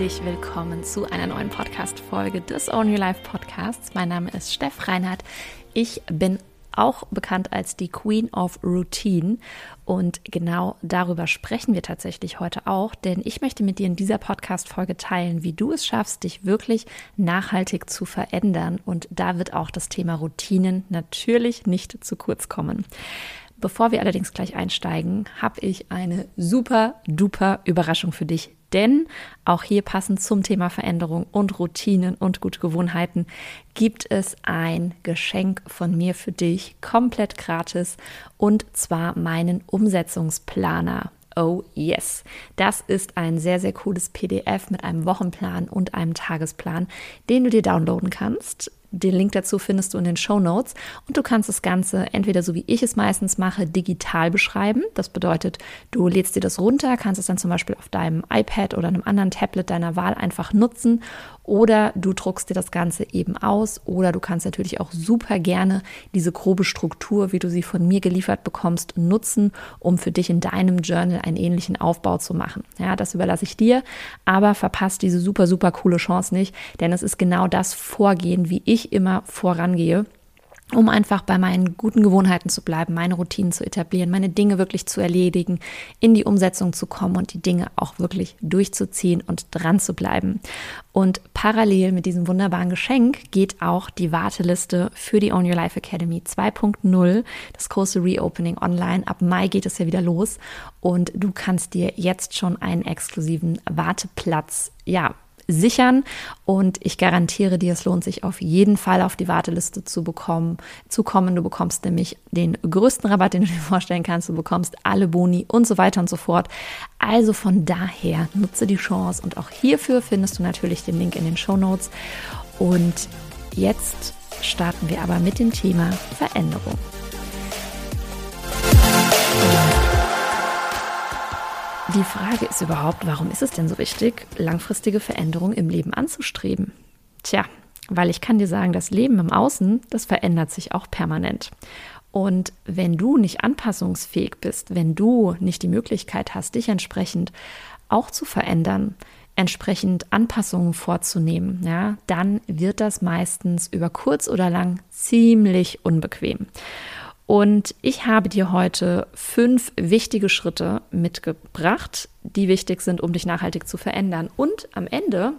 herzlich willkommen zu einer neuen Podcast-Folge des Own Your Life Podcasts. Mein Name ist Steff Reinhardt. Ich bin auch bekannt als die Queen of Routine. Und genau darüber sprechen wir tatsächlich heute auch, denn ich möchte mit dir in dieser Podcast-Folge teilen, wie du es schaffst, dich wirklich nachhaltig zu verändern. Und da wird auch das Thema Routinen natürlich nicht zu kurz kommen. Bevor wir allerdings gleich einsteigen, habe ich eine super duper Überraschung für dich, denn auch hier passend zum Thema Veränderung und Routinen und gute Gewohnheiten gibt es ein Geschenk von mir für dich, komplett gratis, und zwar meinen Umsetzungsplaner. Oh yes, das ist ein sehr, sehr cooles PDF mit einem Wochenplan und einem Tagesplan, den du dir downloaden kannst. Den Link dazu findest du in den Show Notes und du kannst das Ganze entweder so wie ich es meistens mache, digital beschreiben. Das bedeutet, du lädst dir das runter, kannst es dann zum Beispiel auf deinem iPad oder einem anderen Tablet deiner Wahl einfach nutzen oder du druckst dir das Ganze eben aus. Oder du kannst natürlich auch super gerne diese grobe Struktur, wie du sie von mir geliefert bekommst, nutzen, um für dich in deinem Journal einen ähnlichen Aufbau zu machen. Ja, das überlasse ich dir, aber verpasst diese super, super coole Chance nicht, denn es ist genau das Vorgehen, wie ich ich immer vorangehe um einfach bei meinen guten Gewohnheiten zu bleiben, meine Routinen zu etablieren, meine Dinge wirklich zu erledigen, in die Umsetzung zu kommen und die Dinge auch wirklich durchzuziehen und dran zu bleiben. Und parallel mit diesem wunderbaren Geschenk geht auch die Warteliste für die Own Your Life Academy 2.0, das große Reopening online. Ab Mai geht es ja wieder los und du kannst dir jetzt schon einen exklusiven Warteplatz ja, sichern und ich garantiere dir, es lohnt sich auf jeden Fall auf die Warteliste zu bekommen, zu kommen. Du bekommst nämlich den größten Rabatt, den du dir vorstellen kannst. Du bekommst alle Boni und so weiter und so fort. Also von daher nutze die Chance und auch hierfür findest du natürlich den Link in den Show Notes. Und jetzt starten wir aber mit dem Thema Veränderung. Die Frage ist überhaupt, warum ist es denn so wichtig, langfristige Veränderungen im Leben anzustreben? Tja, weil ich kann dir sagen, das Leben im Außen, das verändert sich auch permanent. Und wenn du nicht anpassungsfähig bist, wenn du nicht die Möglichkeit hast, dich entsprechend auch zu verändern, entsprechend Anpassungen vorzunehmen, ja, dann wird das meistens über kurz oder lang ziemlich unbequem. Und ich habe dir heute fünf wichtige Schritte mitgebracht, die wichtig sind, um dich nachhaltig zu verändern. Und am Ende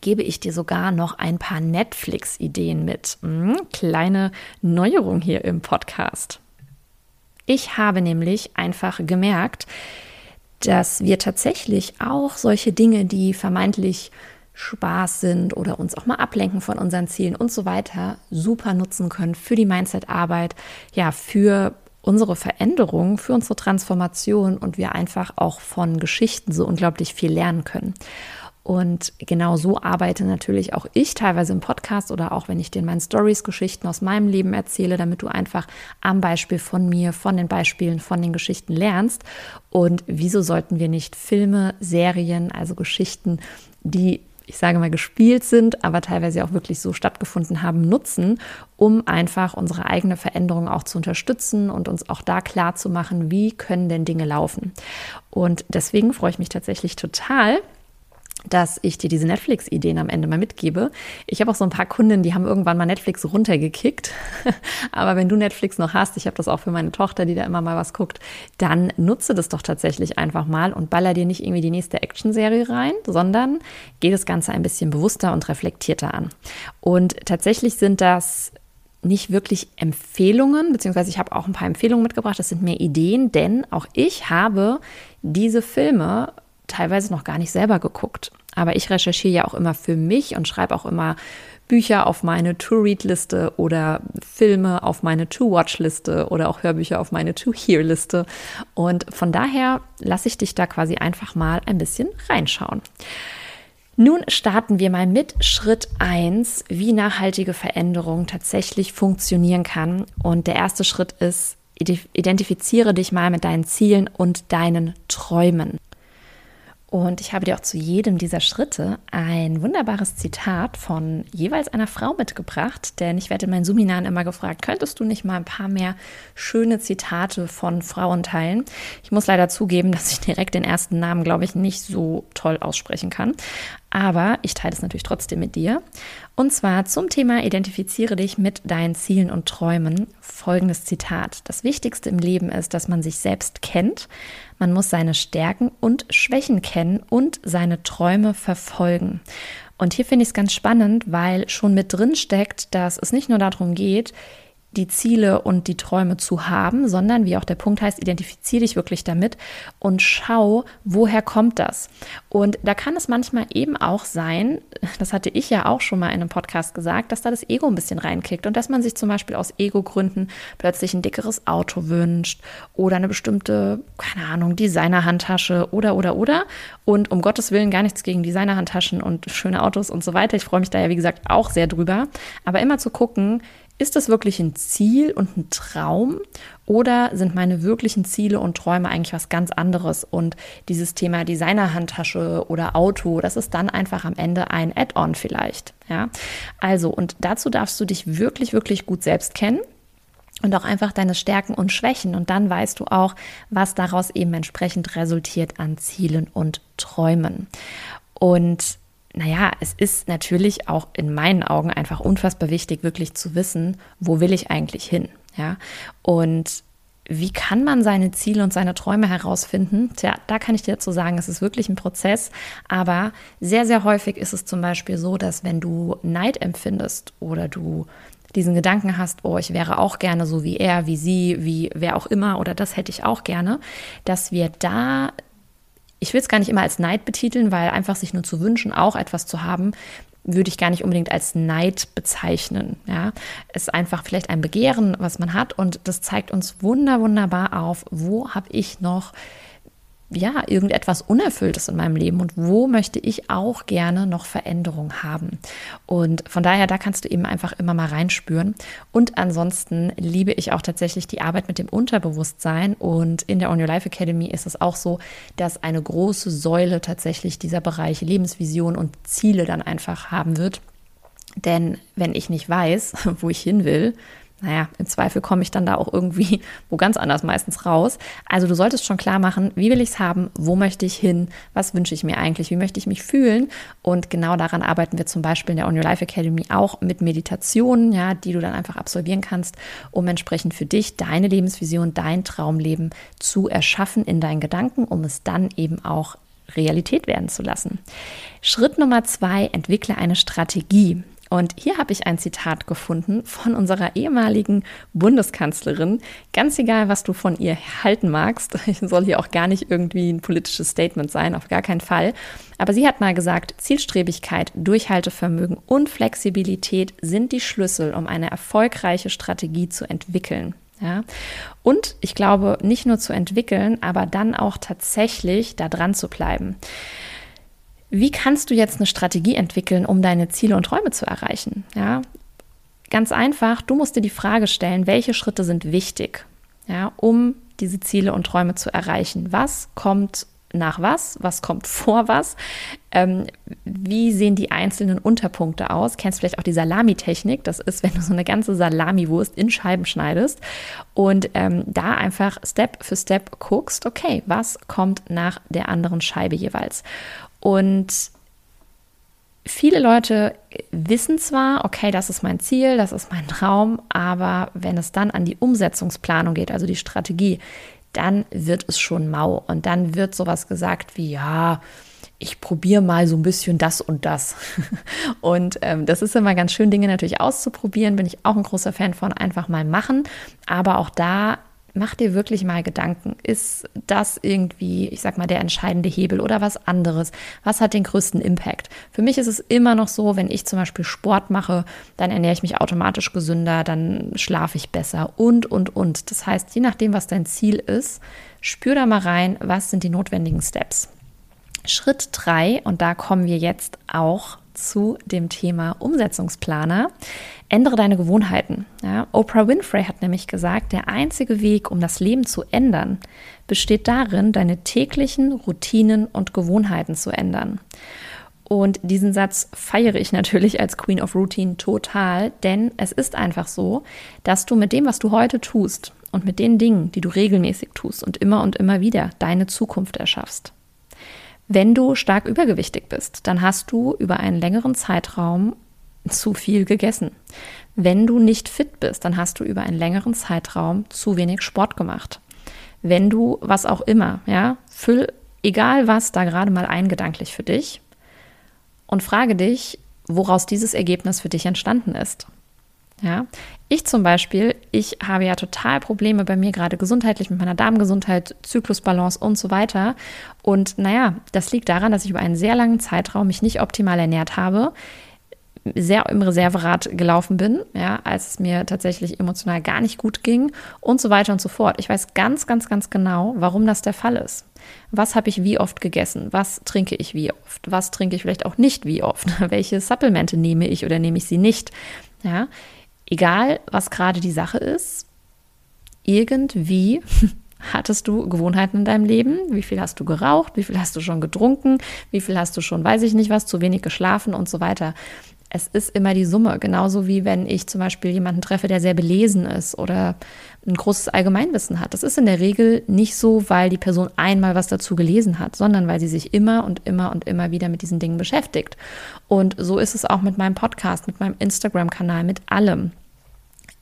gebe ich dir sogar noch ein paar Netflix-Ideen mit. Hm, kleine Neuerung hier im Podcast. Ich habe nämlich einfach gemerkt, dass wir tatsächlich auch solche Dinge, die vermeintlich Spaß sind oder uns auch mal ablenken von unseren Zielen und so weiter, super nutzen können für die Mindset-Arbeit, ja, für unsere Veränderung, für unsere Transformation und wir einfach auch von Geschichten so unglaublich viel lernen können. Und genau so arbeite natürlich auch ich teilweise im Podcast oder auch wenn ich dir in meinen Stories Geschichten aus meinem Leben erzähle, damit du einfach am Beispiel von mir, von den Beispielen, von den Geschichten lernst. Und wieso sollten wir nicht Filme, Serien, also Geschichten, die ich sage mal, gespielt sind, aber teilweise auch wirklich so stattgefunden haben, nutzen, um einfach unsere eigene Veränderung auch zu unterstützen und uns auch da klar zu machen, wie können denn Dinge laufen. Und deswegen freue ich mich tatsächlich total, dass ich dir diese Netflix-Ideen am Ende mal mitgebe. Ich habe auch so ein paar Kunden, die haben irgendwann mal Netflix runtergekickt. Aber wenn du Netflix noch hast, ich habe das auch für meine Tochter, die da immer mal was guckt, dann nutze das doch tatsächlich einfach mal und baller dir nicht irgendwie die nächste Actionserie rein, sondern geh das Ganze ein bisschen bewusster und reflektierter an. Und tatsächlich sind das nicht wirklich Empfehlungen, beziehungsweise ich habe auch ein paar Empfehlungen mitgebracht. Das sind mehr Ideen, denn auch ich habe diese Filme teilweise noch gar nicht selber geguckt. Aber ich recherchiere ja auch immer für mich und schreibe auch immer Bücher auf meine To-Read-Liste oder Filme auf meine To-Watch-Liste oder auch Hörbücher auf meine To-Hear-Liste. Und von daher lasse ich dich da quasi einfach mal ein bisschen reinschauen. Nun starten wir mal mit Schritt 1, wie nachhaltige Veränderung tatsächlich funktionieren kann. Und der erste Schritt ist, identifiziere dich mal mit deinen Zielen und deinen Träumen. Und ich habe dir auch zu jedem dieser Schritte ein wunderbares Zitat von jeweils einer Frau mitgebracht, denn ich werde in meinen Seminaren immer gefragt, könntest du nicht mal ein paar mehr schöne Zitate von Frauen teilen? Ich muss leider zugeben, dass ich direkt den ersten Namen, glaube ich, nicht so toll aussprechen kann. Aber ich teile es natürlich trotzdem mit dir. Und zwar zum Thema Identifiziere dich mit deinen Zielen und Träumen. Folgendes Zitat. Das Wichtigste im Leben ist, dass man sich selbst kennt. Man muss seine Stärken und Schwächen kennen und seine Träume verfolgen. Und hier finde ich es ganz spannend, weil schon mit drin steckt, dass es nicht nur darum geht, die Ziele und die Träume zu haben, sondern wie auch der Punkt heißt, identifiziere dich wirklich damit und schau, woher kommt das. Und da kann es manchmal eben auch sein, das hatte ich ja auch schon mal in einem Podcast gesagt, dass da das Ego ein bisschen reinkickt und dass man sich zum Beispiel aus Ego-Gründen plötzlich ein dickeres Auto wünscht oder eine bestimmte, keine Ahnung, Designer-Handtasche oder, oder, oder. Und um Gottes Willen gar nichts gegen Designer-Handtaschen und schöne Autos und so weiter. Ich freue mich da ja, wie gesagt, auch sehr drüber. Aber immer zu gucken, ist das wirklich ein Ziel und ein Traum oder sind meine wirklichen Ziele und Träume eigentlich was ganz anderes? Und dieses Thema Designerhandtasche oder Auto, das ist dann einfach am Ende ein Add-on vielleicht. Ja, also und dazu darfst du dich wirklich, wirklich gut selbst kennen und auch einfach deine Stärken und Schwächen. Und dann weißt du auch, was daraus eben entsprechend resultiert an Zielen und Träumen. Und naja, es ist natürlich auch in meinen Augen einfach unfassbar wichtig, wirklich zu wissen, wo will ich eigentlich hin? Ja, und wie kann man seine Ziele und seine Träume herausfinden? Tja, da kann ich dir dazu sagen, es ist wirklich ein Prozess, aber sehr, sehr häufig ist es zum Beispiel so, dass wenn du Neid empfindest oder du diesen Gedanken hast, oh, ich wäre auch gerne so wie er, wie sie, wie wer auch immer oder das hätte ich auch gerne, dass wir da ich will es gar nicht immer als Neid betiteln, weil einfach sich nur zu wünschen, auch etwas zu haben, würde ich gar nicht unbedingt als Neid bezeichnen. Ja, es ist einfach vielleicht ein Begehren, was man hat und das zeigt uns wunder wunderbar auf, wo habe ich noch ja, irgendetwas Unerfülltes in meinem Leben und wo möchte ich auch gerne noch Veränderung haben. Und von daher, da kannst du eben einfach immer mal reinspüren. Und ansonsten liebe ich auch tatsächlich die Arbeit mit dem Unterbewusstsein. Und in der On Your Life Academy ist es auch so, dass eine große Säule tatsächlich dieser Bereich Lebensvision und Ziele dann einfach haben wird. Denn wenn ich nicht weiß, wo ich hin will, naja, im Zweifel komme ich dann da auch irgendwie wo ganz anders meistens raus. Also du solltest schon klar machen, wie will ich es haben, wo möchte ich hin, was wünsche ich mir eigentlich, wie möchte ich mich fühlen. Und genau daran arbeiten wir zum Beispiel in der On Your Life Academy auch mit Meditationen, ja, die du dann einfach absolvieren kannst, um entsprechend für dich deine Lebensvision, dein Traumleben zu erschaffen in deinen Gedanken, um es dann eben auch Realität werden zu lassen. Schritt Nummer zwei, entwickle eine Strategie. Und hier habe ich ein Zitat gefunden von unserer ehemaligen Bundeskanzlerin. Ganz egal, was du von ihr halten magst, soll hier auch gar nicht irgendwie ein politisches Statement sein, auf gar keinen Fall. Aber sie hat mal gesagt, Zielstrebigkeit, Durchhaltevermögen und Flexibilität sind die Schlüssel, um eine erfolgreiche Strategie zu entwickeln. Ja? Und ich glaube, nicht nur zu entwickeln, aber dann auch tatsächlich da dran zu bleiben. Wie kannst du jetzt eine Strategie entwickeln, um deine Ziele und Träume zu erreichen? Ja, ganz einfach, du musst dir die Frage stellen, welche Schritte sind wichtig, ja, um diese Ziele und Träume zu erreichen. Was kommt nach was? Was kommt vor was? Ähm, wie sehen die einzelnen Unterpunkte aus? Kennst vielleicht auch die Salami-Technik? Das ist, wenn du so eine ganze Salamiwurst in Scheiben schneidest und ähm, da einfach Step für Step guckst, okay, was kommt nach der anderen Scheibe jeweils? Und viele Leute wissen zwar, okay, das ist mein Ziel, das ist mein Traum, aber wenn es dann an die Umsetzungsplanung geht, also die Strategie, dann wird es schon mau. Und dann wird sowas gesagt wie, ja, ich probiere mal so ein bisschen das und das. Und ähm, das ist immer ganz schön, Dinge natürlich auszuprobieren. Bin ich auch ein großer Fan von, einfach mal machen. Aber auch da mach dir wirklich mal Gedanken. Ist das irgendwie, ich sag mal, der entscheidende Hebel oder was anderes? Was hat den größten Impact? Für mich ist es immer noch so, wenn ich zum Beispiel Sport mache, dann ernähre ich mich automatisch gesünder, dann schlafe ich besser und, und, und. Das heißt, je nachdem, was dein Ziel ist, spür da mal rein, was sind die notwendigen Steps. Schritt drei und da kommen wir jetzt auch zu dem Thema Umsetzungsplaner. Ändere deine Gewohnheiten. Ja, Oprah Winfrey hat nämlich gesagt, der einzige Weg, um das Leben zu ändern, besteht darin, deine täglichen Routinen und Gewohnheiten zu ändern. Und diesen Satz feiere ich natürlich als Queen of Routine total, denn es ist einfach so, dass du mit dem, was du heute tust und mit den Dingen, die du regelmäßig tust und immer und immer wieder deine Zukunft erschaffst. Wenn du stark übergewichtig bist, dann hast du über einen längeren Zeitraum zu viel gegessen. Wenn du nicht fit bist, dann hast du über einen längeren Zeitraum zu wenig Sport gemacht. Wenn du was auch immer, ja, füll egal was da gerade mal eingedanklich für dich und frage dich, woraus dieses Ergebnis für dich entstanden ist. Ja, ich zum Beispiel, ich habe ja total Probleme bei mir gerade gesundheitlich mit meiner Darmgesundheit, Zyklusbalance und so weiter. Und naja, das liegt daran, dass ich über einen sehr langen Zeitraum mich nicht optimal ernährt habe, sehr im Reserverad gelaufen bin, ja, als es mir tatsächlich emotional gar nicht gut ging und so weiter und so fort. Ich weiß ganz, ganz, ganz genau, warum das der Fall ist. Was habe ich wie oft gegessen? Was trinke ich wie oft? Was trinke ich vielleicht auch nicht wie oft? Welche Supplemente nehme ich oder nehme ich sie nicht? Ja, egal was gerade die Sache ist, irgendwie hattest du Gewohnheiten in deinem Leben? Wie viel hast du geraucht? Wie viel hast du schon getrunken? Wie viel hast du schon, weiß ich nicht was, zu wenig geschlafen und so weiter? Es ist immer die Summe, genauso wie wenn ich zum Beispiel jemanden treffe, der sehr belesen ist oder ein großes Allgemeinwissen hat. Das ist in der Regel nicht so, weil die Person einmal was dazu gelesen hat, sondern weil sie sich immer und immer und immer wieder mit diesen Dingen beschäftigt. Und so ist es auch mit meinem Podcast, mit meinem Instagram-Kanal, mit allem.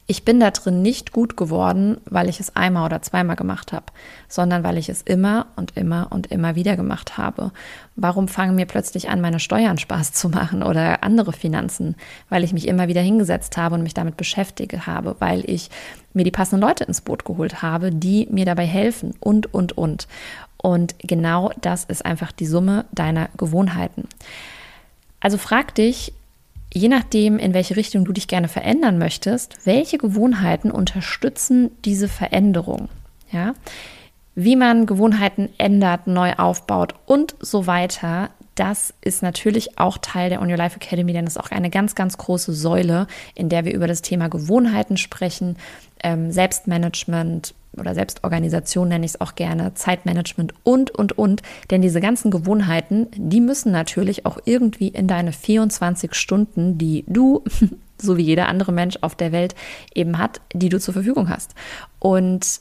Ich bin da drin nicht gut geworden, weil ich es einmal oder zweimal gemacht habe, sondern weil ich es immer und immer und immer wieder gemacht habe. Warum fangen mir plötzlich an, meine Steuern Spaß zu machen oder andere Finanzen? Weil ich mich immer wieder hingesetzt habe und mich damit beschäftigt habe, weil ich mir die passenden Leute ins Boot geholt habe, die mir dabei helfen und, und, und. Und genau das ist einfach die Summe deiner Gewohnheiten. Also frag dich, je nachdem, in welche Richtung du dich gerne verändern möchtest, welche Gewohnheiten unterstützen diese Veränderung? Ja? Wie man Gewohnheiten ändert, neu aufbaut und so weiter, das ist natürlich auch Teil der On Your Life Academy, denn es ist auch eine ganz, ganz große Säule, in der wir über das Thema Gewohnheiten sprechen, ähm, Selbstmanagement, oder Selbstorganisation nenne ich es auch gerne, Zeitmanagement und, und, und. Denn diese ganzen Gewohnheiten, die müssen natürlich auch irgendwie in deine 24 Stunden, die du, so wie jeder andere Mensch auf der Welt eben hat, die du zur Verfügung hast. Und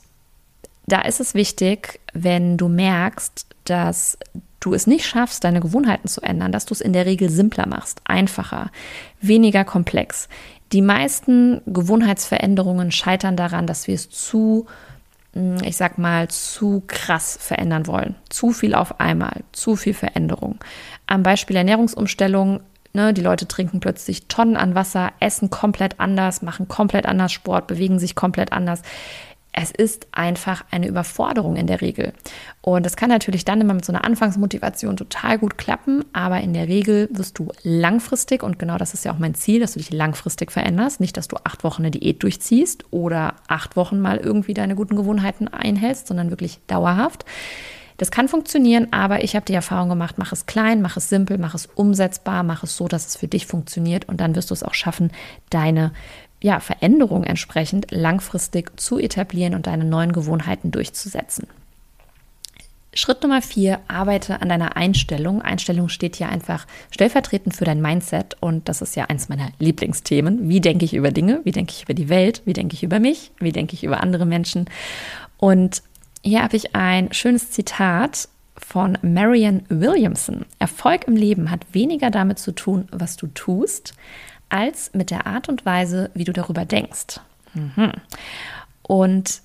da ist es wichtig, wenn du merkst, dass du es nicht schaffst, deine Gewohnheiten zu ändern, dass du es in der Regel simpler machst, einfacher, weniger komplex. Die meisten Gewohnheitsveränderungen scheitern daran, dass wir es zu hm, ich sag mal, zu krass verändern wollen. Zu viel auf einmal, zu viel Veränderung. Am Beispiel Ernährungsumstellung, ne, die Leute trinken plötzlich Tonnen an Wasser, essen komplett anders, machen komplett anders Sport, bewegen sich komplett anders es ist einfach eine Überforderung in der Regel. Und das kann natürlich dann immer mit so einer Anfangsmotivation total gut klappen, aber in der Regel wirst du langfristig, und genau das ist ja auch mein Ziel, dass du dich langfristig veränderst, nicht, dass du acht Wochen eine Diät durchziehst oder acht Wochen mal irgendwie deine guten Gewohnheiten einhältst, sondern wirklich dauerhaft. Das kann funktionieren, aber ich habe die Erfahrung gemacht, mach es klein, mach es simpel, mach es umsetzbar, mach es so, dass es für dich funktioniert und dann wirst du es auch schaffen, deine ja, Veränderung entsprechend langfristig zu etablieren und deine neuen Gewohnheiten durchzusetzen. Schritt Nummer vier, arbeite an deiner Einstellung. Einstellung steht hier einfach stellvertretend für dein Mindset und das ist ja eins meiner Lieblingsthemen. Wie denke ich über Dinge? Wie denke ich über die Welt? Wie denke ich über mich? Wie denke ich über andere Menschen? Und hier habe ich ein schönes Zitat von Marianne Williamson. Erfolg im Leben hat weniger damit zu tun, was du tust, als mit der Art und Weise, wie du darüber denkst. Mhm. Und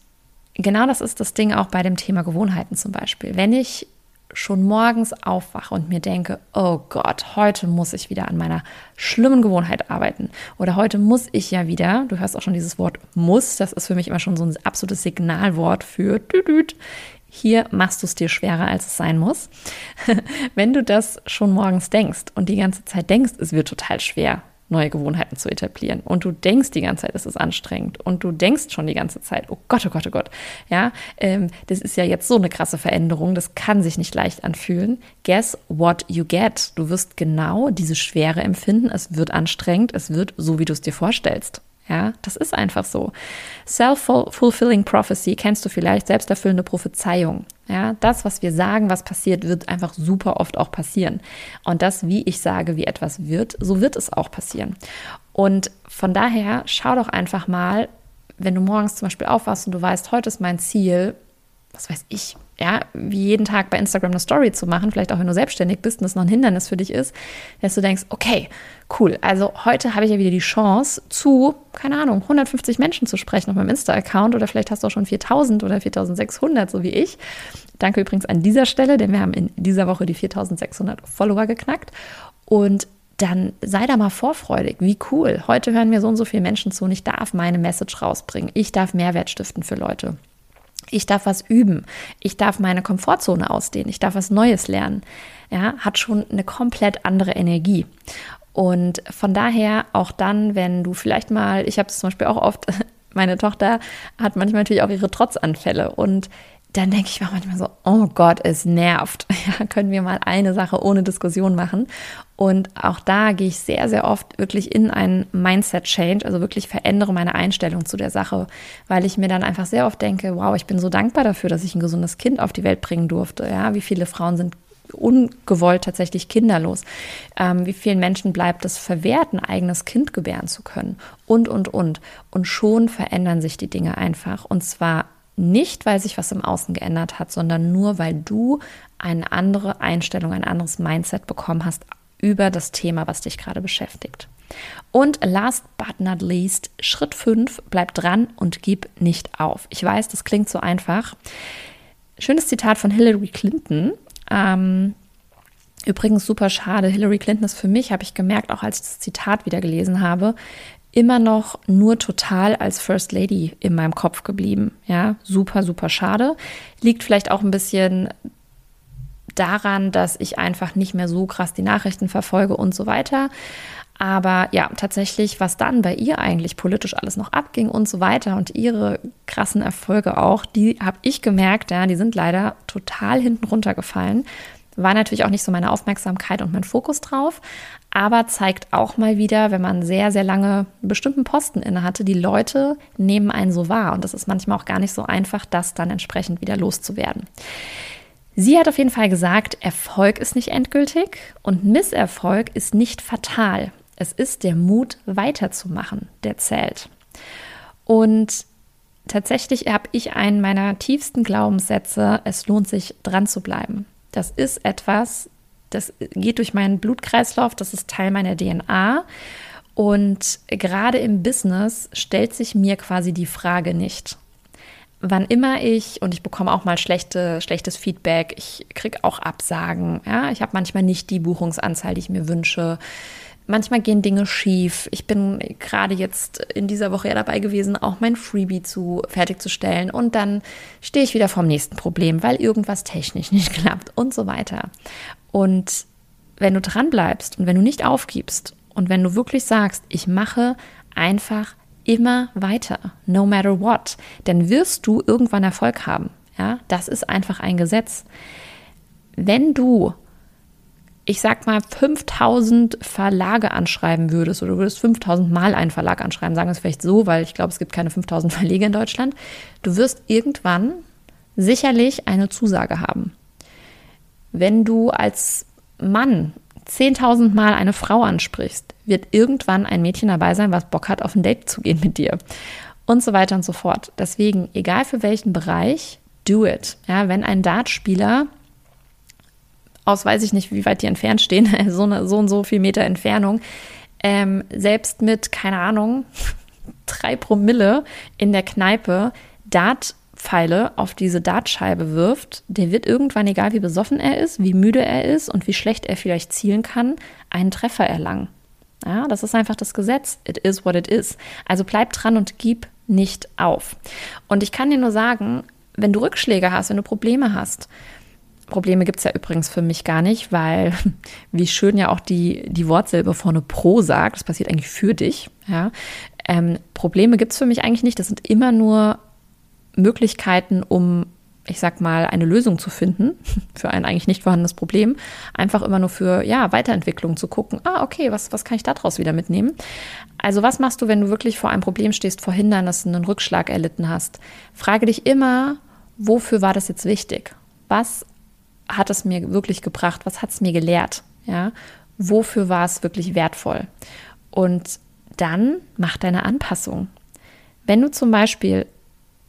genau das ist das Ding auch bei dem Thema Gewohnheiten zum Beispiel. Wenn ich schon morgens aufwache und mir denke, oh Gott, heute muss ich wieder an meiner schlimmen Gewohnheit arbeiten. Oder heute muss ich ja wieder, du hörst auch schon dieses Wort muss, das ist für mich immer schon so ein absolutes Signalwort für düdüd. Hier machst du es dir schwerer, als es sein muss. Wenn du das schon morgens denkst und die ganze Zeit denkst, es wird total schwer, neue Gewohnheiten zu etablieren. Und du denkst die ganze Zeit, es ist anstrengend. Und du denkst schon die ganze Zeit, oh Gott, oh Gott, oh Gott. Ja, ähm, das ist ja jetzt so eine krasse Veränderung. Das kann sich nicht leicht anfühlen. Guess what you get? Du wirst genau diese Schwere empfinden. Es wird anstrengend. Es wird so, wie du es dir vorstellst. Ja, das ist einfach so. Self-fulfilling prophecy kennst du vielleicht, selbsterfüllende Prophezeiung. Ja, das, was wir sagen, was passiert, wird einfach super oft auch passieren. Und das, wie ich sage, wie etwas wird, so wird es auch passieren. Und von daher schau doch einfach mal, wenn du morgens zum Beispiel aufwachst und du weißt, heute ist mein Ziel, was weiß ich, ja, wie jeden Tag bei Instagram eine Story zu machen, vielleicht auch wenn du selbstständig bist und das noch ein Hindernis für dich ist, dass du denkst, okay, cool, also heute habe ich ja wieder die Chance zu, keine Ahnung, 150 Menschen zu sprechen auf meinem Insta-Account oder vielleicht hast du auch schon 4000 oder 4600, so wie ich. Danke übrigens an dieser Stelle, denn wir haben in dieser Woche die 4600 Follower geknackt und dann sei da mal vorfreudig. Wie cool. Heute hören mir so und so viele Menschen zu und ich darf meine Message rausbringen. Ich darf Mehrwert stiften für Leute. Ich darf was üben. Ich darf meine Komfortzone ausdehnen. Ich darf was Neues lernen. Ja, hat schon eine komplett andere Energie. Und von daher auch dann, wenn du vielleicht mal, ich habe es zum Beispiel auch oft, meine Tochter hat manchmal natürlich auch ihre Trotzanfälle und dann denke ich mir manchmal so, oh Gott, es nervt. Ja, können wir mal eine Sache ohne Diskussion machen. Und auch da gehe ich sehr, sehr oft wirklich in einen Mindset-Change, also wirklich verändere meine Einstellung zu der Sache, weil ich mir dann einfach sehr oft denke, wow, ich bin so dankbar dafür, dass ich ein gesundes Kind auf die Welt bringen durfte. Ja, wie viele Frauen sind ungewollt tatsächlich kinderlos. Ähm, wie vielen Menschen bleibt es verwehrt, ein eigenes Kind gebären zu können? Und, und, und. Und schon verändern sich die Dinge einfach. Und zwar nicht, weil sich was im Außen geändert hat, sondern nur, weil du eine andere Einstellung, ein anderes Mindset bekommen hast über das Thema, was dich gerade beschäftigt. Und last but not least, Schritt 5, bleib dran und gib nicht auf. Ich weiß, das klingt so einfach. Schönes Zitat von Hillary Clinton. Ähm, übrigens super schade. Hillary Clinton ist für mich, habe ich gemerkt, auch als ich das Zitat wieder gelesen habe, immer noch nur total als First Lady in meinem Kopf geblieben. Ja, super, super schade. Liegt vielleicht auch ein bisschen daran, dass ich einfach nicht mehr so krass die Nachrichten verfolge und so weiter. Aber ja, tatsächlich, was dann bei ihr eigentlich politisch alles noch abging und so weiter und ihre krassen Erfolge auch, die habe ich gemerkt, ja, die sind leider total hinten runtergefallen. War natürlich auch nicht so meine Aufmerksamkeit und mein Fokus drauf, aber zeigt auch mal wieder, wenn man sehr, sehr lange einen bestimmten Posten innehatte, die Leute nehmen einen so wahr. Und das ist manchmal auch gar nicht so einfach, das dann entsprechend wieder loszuwerden. Sie hat auf jeden Fall gesagt, Erfolg ist nicht endgültig und Misserfolg ist nicht fatal. Es ist der Mut, weiterzumachen, der zählt. Und tatsächlich habe ich einen meiner tiefsten Glaubenssätze, es lohnt sich dran zu bleiben. Das ist etwas, das geht durch meinen Blutkreislauf, das ist Teil meiner DNA. Und gerade im Business stellt sich mir quasi die Frage nicht. Wann immer ich, und ich bekomme auch mal schlechte, schlechtes Feedback, ich kriege auch Absagen, ja, ich habe manchmal nicht die Buchungsanzahl, die ich mir wünsche. Manchmal gehen Dinge schief. Ich bin gerade jetzt in dieser Woche ja dabei gewesen, auch mein Freebie zu fertigzustellen. Und dann stehe ich wieder vorm nächsten Problem, weil irgendwas technisch nicht klappt und so weiter. Und wenn du dran bleibst und wenn du nicht aufgibst und wenn du wirklich sagst, ich mache einfach immer weiter, no matter what, dann wirst du irgendwann Erfolg haben. Ja, das ist einfach ein Gesetz. Wenn du, ich sag mal, 5000 Verlage anschreiben würdest oder du würdest 5000 Mal einen Verlag anschreiben, sagen wir es vielleicht so, weil ich glaube, es gibt keine 5000 Verlege in Deutschland, du wirst irgendwann sicherlich eine Zusage haben. Wenn du als Mann 10.000 Mal eine Frau ansprichst, wird irgendwann ein Mädchen dabei sein, was Bock hat, auf ein Date zu gehen mit dir. Und so weiter und so fort. Deswegen, egal für welchen Bereich, do it. Ja, wenn ein Dartspieler aus weiß ich nicht, wie weit die entfernt stehen, so, eine, so und so viel Meter Entfernung, ähm, selbst mit, keine Ahnung, drei Promille in der Kneipe Dart Pfeile auf diese Dartscheibe wirft, der wird irgendwann, egal wie besoffen er ist, wie müde er ist und wie schlecht er vielleicht zielen kann, einen Treffer erlangen. Ja, das ist einfach das Gesetz. It is what it is. Also bleib dran und gib nicht auf. Und ich kann dir nur sagen, wenn du Rückschläge hast, wenn du Probleme hast, Probleme gibt es ja übrigens für mich gar nicht, weil, wie schön ja auch die, die Wortsilbe vorne pro sagt, das passiert eigentlich für dich. Ja. Ähm, Probleme gibt es für mich eigentlich nicht. Das sind immer nur Möglichkeiten, um, ich sag mal, eine Lösung zu finden für ein eigentlich nicht vorhandenes Problem. Einfach immer nur für, ja, Weiterentwicklung zu gucken. Ah, okay, was, was kann ich daraus wieder mitnehmen? Also, was machst du, wenn du wirklich vor einem Problem stehst, vor Hindernissen, einen Rückschlag erlitten hast? Frage dich immer, wofür war das jetzt wichtig? Was hat es mir wirklich gebracht? Was hat es mir gelehrt? Ja, wofür war es wirklich wertvoll? Und dann mach deine Anpassung. Wenn du zum Beispiel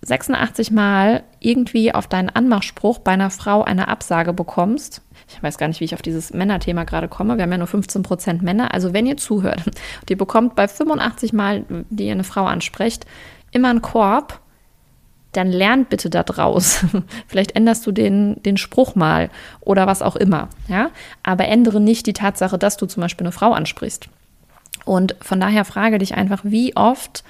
86 Mal irgendwie auf deinen Anmachspruch bei einer Frau eine Absage bekommst, ich weiß gar nicht, wie ich auf dieses Männerthema gerade komme, wir haben ja nur 15 Prozent Männer, also wenn ihr zuhört und ihr bekommt bei 85 Mal, die ihr eine Frau ansprecht, immer einen Korb, dann lernt bitte da draus. Vielleicht änderst du den, den Spruch mal oder was auch immer, ja. Aber ändere nicht die Tatsache, dass du zum Beispiel eine Frau ansprichst. Und von daher frage dich einfach, wie oft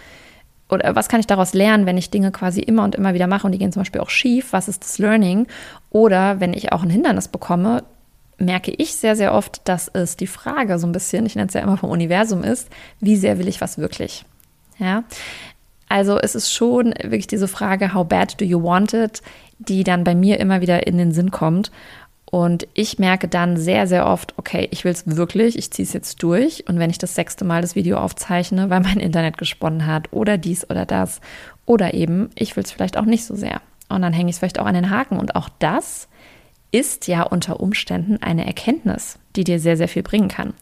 oder was kann ich daraus lernen, wenn ich Dinge quasi immer und immer wieder mache und die gehen zum Beispiel auch schief? Was ist das Learning? Oder wenn ich auch ein Hindernis bekomme, merke ich sehr, sehr oft, dass es die Frage so ein bisschen, ich nenne es ja immer vom Universum ist, wie sehr will ich was wirklich? Ja. Also es ist schon wirklich diese Frage, how bad do you want it, die dann bei mir immer wieder in den Sinn kommt. Und ich merke dann sehr, sehr oft, okay, ich will es wirklich, ich ziehe es jetzt durch. Und wenn ich das sechste Mal das Video aufzeichne, weil mein Internet gesponnen hat oder dies oder das, oder eben, ich will es vielleicht auch nicht so sehr. Und dann hänge ich es vielleicht auch an den Haken. Und auch das ist ja unter Umständen eine Erkenntnis, die dir sehr, sehr viel bringen kann.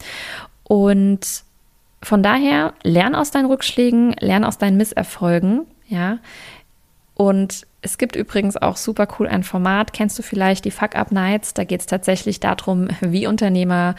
Und von daher, lern aus deinen Rückschlägen, lern aus deinen Misserfolgen, ja. Und es gibt übrigens auch super cool ein Format, kennst du vielleicht die Fuck Up Nights? Da geht es tatsächlich darum, wie Unternehmer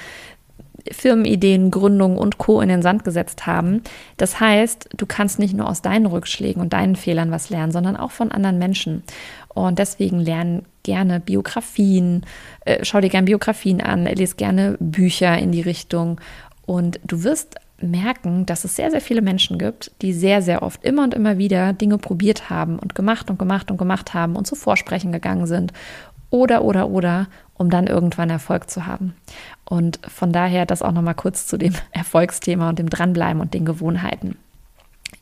Firmenideen, Gründungen und Co. in den Sand gesetzt haben. Das heißt, du kannst nicht nur aus deinen Rückschlägen und deinen Fehlern was lernen, sondern auch von anderen Menschen. Und deswegen lernen gerne Biografien, äh, schau dir gerne Biografien an, lese gerne Bücher in die Richtung. Und du wirst merken, dass es sehr, sehr viele Menschen gibt, die sehr, sehr oft immer und immer wieder Dinge probiert haben und gemacht und gemacht und gemacht haben und zu Vorsprechen gegangen sind. Oder, oder, oder, um dann irgendwann Erfolg zu haben. Und von daher das auch nochmal kurz zu dem Erfolgsthema und dem Dranbleiben und den Gewohnheiten.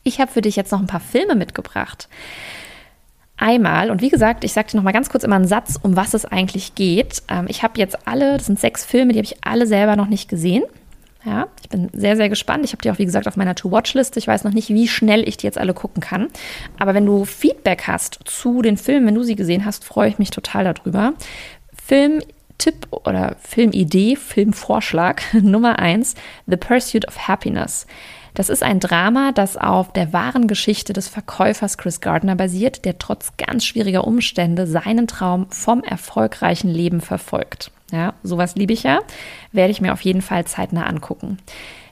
Ich habe für dich jetzt noch ein paar Filme mitgebracht. Einmal, und wie gesagt, ich sage dir noch mal ganz kurz immer einen Satz, um was es eigentlich geht. Ähm, ich habe jetzt alle, das sind sechs Filme, die habe ich alle selber noch nicht gesehen. Ja, ich bin sehr, sehr gespannt. Ich habe die auch, wie gesagt, auf meiner To-Watch-Liste. Ich weiß noch nicht, wie schnell ich die jetzt alle gucken kann. Aber wenn du Feedback hast zu den Filmen, wenn du sie gesehen hast, freue ich mich total darüber. Filmtipp oder Filmidee, Filmvorschlag Nummer eins: The Pursuit of Happiness. Das ist ein Drama, das auf der wahren Geschichte des Verkäufers Chris Gardner basiert, der trotz ganz schwieriger Umstände seinen Traum vom erfolgreichen Leben verfolgt. Ja, sowas liebe ich ja. Werde ich mir auf jeden Fall zeitnah angucken.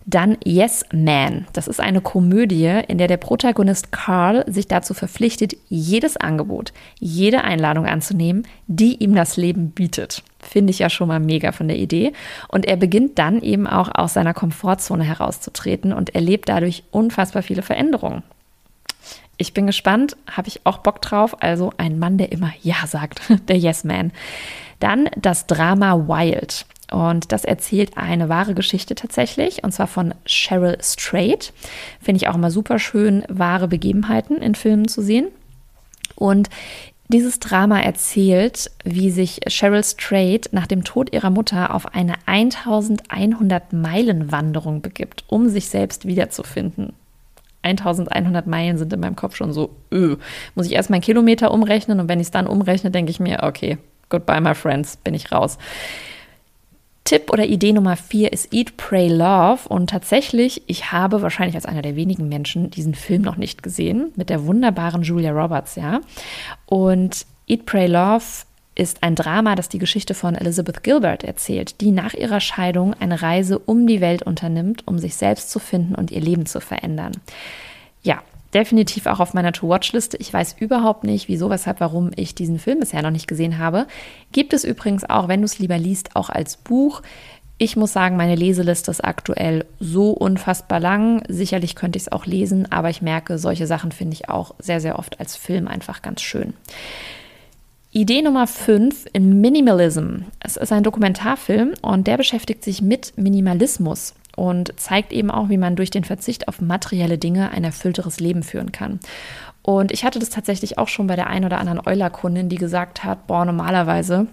Dann Yes Man. Das ist eine Komödie, in der der Protagonist Carl sich dazu verpflichtet, jedes Angebot, jede Einladung anzunehmen, die ihm das Leben bietet. Finde ich ja schon mal mega von der Idee. Und er beginnt dann eben auch aus seiner Komfortzone herauszutreten und erlebt dadurch unfassbar viele Veränderungen. Ich bin gespannt, habe ich auch Bock drauf. Also ein Mann, der immer Ja sagt, der Yes Man. Dann das Drama Wild. Und das erzählt eine wahre Geschichte tatsächlich, und zwar von Cheryl Strait. Finde ich auch immer super schön, wahre Begebenheiten in Filmen zu sehen. Und dieses Drama erzählt, wie sich Cheryl Strait nach dem Tod ihrer Mutter auf eine 1100 Meilen Wanderung begibt, um sich selbst wiederzufinden. 1100 Meilen sind in meinem Kopf schon so, öh. muss ich erst meinen Kilometer umrechnen und wenn ich es dann umrechne, denke ich mir, okay, goodbye my friends, bin ich raus. Tipp oder Idee Nummer vier ist Eat, Pray, Love. Und tatsächlich, ich habe wahrscheinlich als einer der wenigen Menschen diesen Film noch nicht gesehen, mit der wunderbaren Julia Roberts, ja. Und Eat, Pray, Love ist ein Drama, das die Geschichte von Elizabeth Gilbert erzählt, die nach ihrer Scheidung eine Reise um die Welt unternimmt, um sich selbst zu finden und ihr Leben zu verändern. Ja, definitiv auch auf meiner To-Watch-Liste. Ich weiß überhaupt nicht, wieso, weshalb, warum ich diesen Film bisher noch nicht gesehen habe. Gibt es übrigens auch, wenn du es lieber liest, auch als Buch. Ich muss sagen, meine Leseliste ist aktuell so unfassbar lang. Sicherlich könnte ich es auch lesen, aber ich merke, solche Sachen finde ich auch sehr, sehr oft als Film einfach ganz schön. Idee Nummer 5 in Minimalism. Es ist ein Dokumentarfilm und der beschäftigt sich mit Minimalismus und zeigt eben auch, wie man durch den Verzicht auf materielle Dinge ein erfüllteres Leben führen kann. Und ich hatte das tatsächlich auch schon bei der einen oder anderen Euler-Kundin, die gesagt hat, boah, normalerweise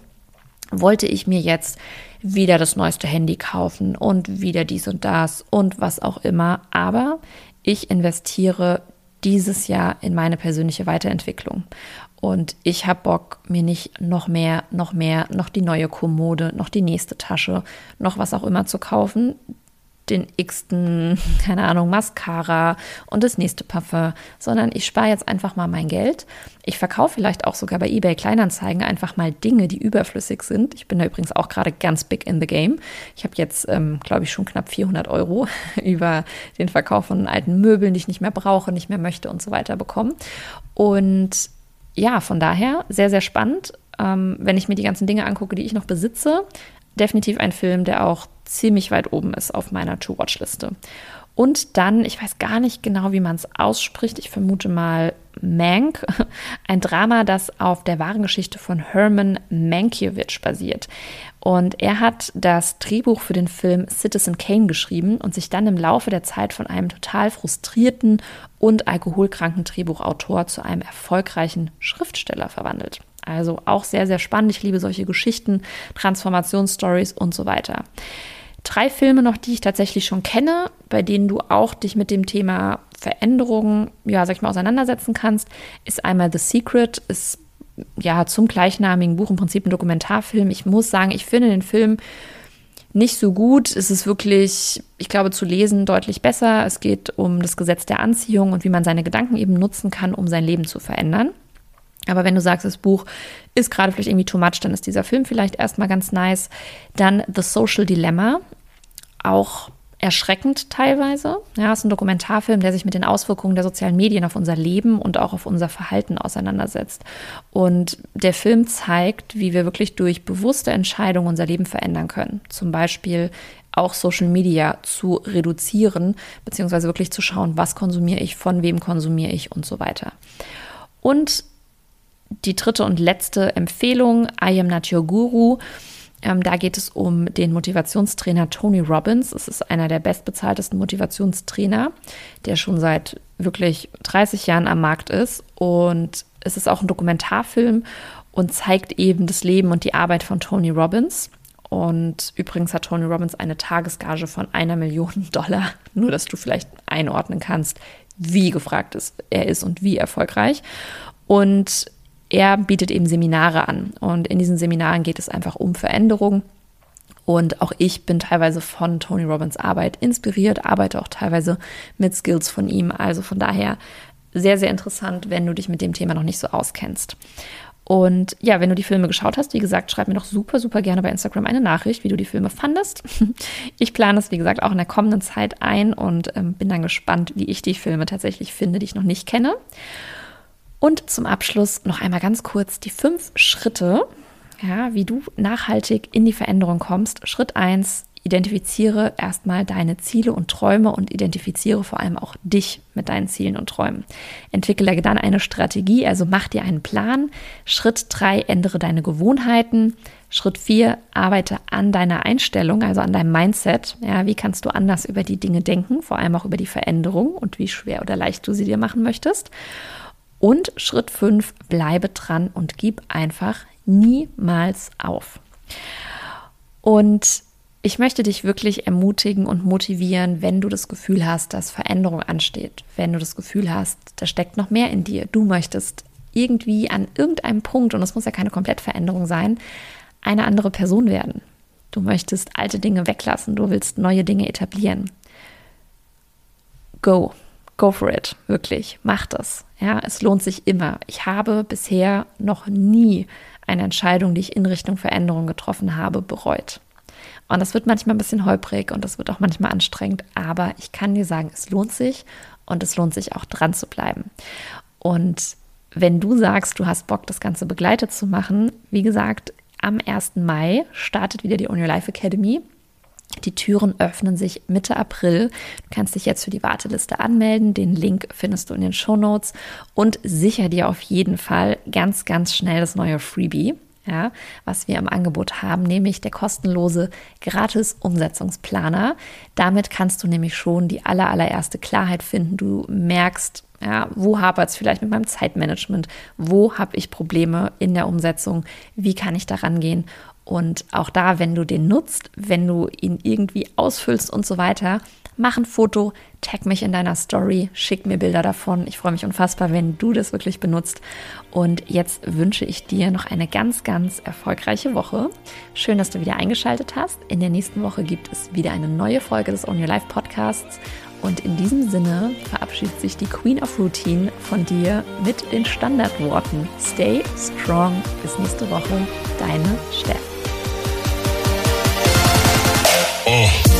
wollte ich mir jetzt wieder das neueste Handy kaufen und wieder dies und das und was auch immer. Aber ich investiere dieses Jahr in meine persönliche Weiterentwicklung. Und ich habe Bock, mir nicht noch mehr, noch mehr, noch die neue Kommode, noch die nächste Tasche, noch was auch immer zu kaufen. Den x-ten, keine Ahnung, Mascara und das nächste Parfum, sondern ich spare jetzt einfach mal mein Geld. Ich verkaufe vielleicht auch sogar bei eBay Kleinanzeigen einfach mal Dinge, die überflüssig sind. Ich bin da übrigens auch gerade ganz big in the game. Ich habe jetzt, ähm, glaube ich, schon knapp 400 Euro über den Verkauf von alten Möbeln, die ich nicht mehr brauche, nicht mehr möchte und so weiter bekommen. Und ja, von daher sehr, sehr spannend. Ähm, wenn ich mir die ganzen Dinge angucke, die ich noch besitze, definitiv ein Film, der auch ziemlich weit oben ist auf meiner To-Watch-Liste. Und dann, ich weiß gar nicht genau, wie man es ausspricht, ich vermute mal Mank, ein Drama, das auf der wahren Geschichte von Herman Mankiewicz basiert. Und er hat das Drehbuch für den Film Citizen Kane geschrieben und sich dann im Laufe der Zeit von einem total frustrierten und alkoholkranken Drehbuchautor zu einem erfolgreichen Schriftsteller verwandelt. Also auch sehr, sehr spannend. Ich liebe solche Geschichten, Transformationsstories und so weiter. Drei Filme noch, die ich tatsächlich schon kenne, bei denen du auch dich mit dem Thema Veränderungen, ja, sag ich mal, auseinandersetzen kannst, ist einmal The Secret, ist ja zum gleichnamigen Buch im Prinzip ein Dokumentarfilm. Ich muss sagen, ich finde den Film nicht so gut. Es ist wirklich, ich glaube, zu lesen deutlich besser. Es geht um das Gesetz der Anziehung und wie man seine Gedanken eben nutzen kann, um sein Leben zu verändern. Aber wenn du sagst, das Buch ist gerade vielleicht irgendwie too much, dann ist dieser Film vielleicht erstmal ganz nice. Dann The Social Dilemma, auch erschreckend teilweise. Ja, es ist ein Dokumentarfilm, der sich mit den Auswirkungen der sozialen Medien auf unser Leben und auch auf unser Verhalten auseinandersetzt. Und der Film zeigt, wie wir wirklich durch bewusste Entscheidungen unser Leben verändern können. Zum Beispiel auch Social Media zu reduzieren, beziehungsweise wirklich zu schauen, was konsumiere ich, von wem konsumiere ich und so weiter. Und die dritte und letzte Empfehlung, I Am Not Your Guru. Ähm, da geht es um den Motivationstrainer Tony Robbins. Es ist einer der bestbezahltesten Motivationstrainer, der schon seit wirklich 30 Jahren am Markt ist. Und es ist auch ein Dokumentarfilm und zeigt eben das Leben und die Arbeit von Tony Robbins. Und übrigens hat Tony Robbins eine Tagesgage von einer Million Dollar, nur dass du vielleicht einordnen kannst, wie gefragt er ist und wie erfolgreich. Und er bietet eben Seminare an und in diesen Seminaren geht es einfach um Veränderung. Und auch ich bin teilweise von Tony Robbins Arbeit inspiriert, arbeite auch teilweise mit Skills von ihm. Also von daher sehr, sehr interessant, wenn du dich mit dem Thema noch nicht so auskennst. Und ja, wenn du die Filme geschaut hast, wie gesagt, schreib mir doch super, super gerne bei Instagram eine Nachricht, wie du die Filme fandest. Ich plane es, wie gesagt, auch in der kommenden Zeit ein und ähm, bin dann gespannt, wie ich die Filme tatsächlich finde, die ich noch nicht kenne. Und zum Abschluss noch einmal ganz kurz die fünf Schritte, ja, wie du nachhaltig in die Veränderung kommst. Schritt eins: identifiziere erstmal deine Ziele und Träume und identifiziere vor allem auch dich mit deinen Zielen und Träumen. Entwickle dann eine Strategie, also mach dir einen Plan. Schritt drei: ändere deine Gewohnheiten. Schritt vier: arbeite an deiner Einstellung, also an deinem Mindset. Ja, wie kannst du anders über die Dinge denken, vor allem auch über die Veränderung und wie schwer oder leicht du sie dir machen möchtest. Und Schritt 5, bleibe dran und gib einfach niemals auf. Und ich möchte dich wirklich ermutigen und motivieren, wenn du das Gefühl hast, dass Veränderung ansteht, wenn du das Gefühl hast, da steckt noch mehr in dir, du möchtest irgendwie an irgendeinem Punkt, und es muss ja keine Komplettveränderung sein, eine andere Person werden. Du möchtest alte Dinge weglassen, du willst neue Dinge etablieren. Go go for it, wirklich, mach das. Ja, es lohnt sich immer. Ich habe bisher noch nie eine Entscheidung, die ich in Richtung Veränderung getroffen habe, bereut. Und das wird manchmal ein bisschen holprig und das wird auch manchmal anstrengend, aber ich kann dir sagen, es lohnt sich und es lohnt sich auch dran zu bleiben. Und wenn du sagst, du hast Bock, das Ganze begleitet zu machen, wie gesagt, am 1. Mai startet wieder die On Your Life Academy. Die Türen öffnen sich Mitte April. Du kannst dich jetzt für die Warteliste anmelden. Den Link findest du in den Show Notes und sicher dir auf jeden Fall ganz, ganz schnell das neue Freebie. Ja, was wir im Angebot haben, nämlich der kostenlose Gratis-Umsetzungsplaner. Damit kannst du nämlich schon die aller, allererste Klarheit finden. Du merkst, ja, wo hapert es vielleicht mit meinem Zeitmanagement? Wo habe ich Probleme in der Umsetzung? Wie kann ich da rangehen? Und auch da, wenn du den nutzt, wenn du ihn irgendwie ausfüllst und so weiter, mach ein Foto, tag mich in deiner Story, schick mir Bilder davon. Ich freue mich unfassbar, wenn du das wirklich benutzt. Und jetzt wünsche ich dir noch eine ganz, ganz erfolgreiche Woche. Schön, dass du wieder eingeschaltet hast. In der nächsten Woche gibt es wieder eine neue Folge des On Your Life Podcasts. Und in diesem Sinne verabschiedet sich die Queen of Routine von dir mit den Standardworten. Stay strong. Bis nächste Woche. Deine Steff. Oh.